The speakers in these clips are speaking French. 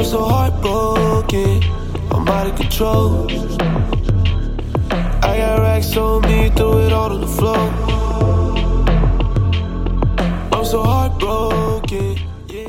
I'm so heartbroken, I'm out of control. I got racks on me, threw it all on the floor. I'm so heartbroken. Yeah,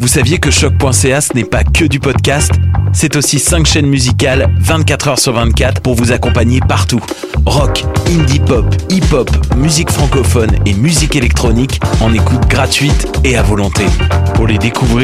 vous saviez que choc.ca ce n'est pas que du podcast C'est aussi 5 chaînes musicales 24 heures sur 24 pour vous accompagner partout. Rock, indie pop, hip-hop, musique francophone et musique électronique en écoute gratuite et à volonté. Pour les découvrir,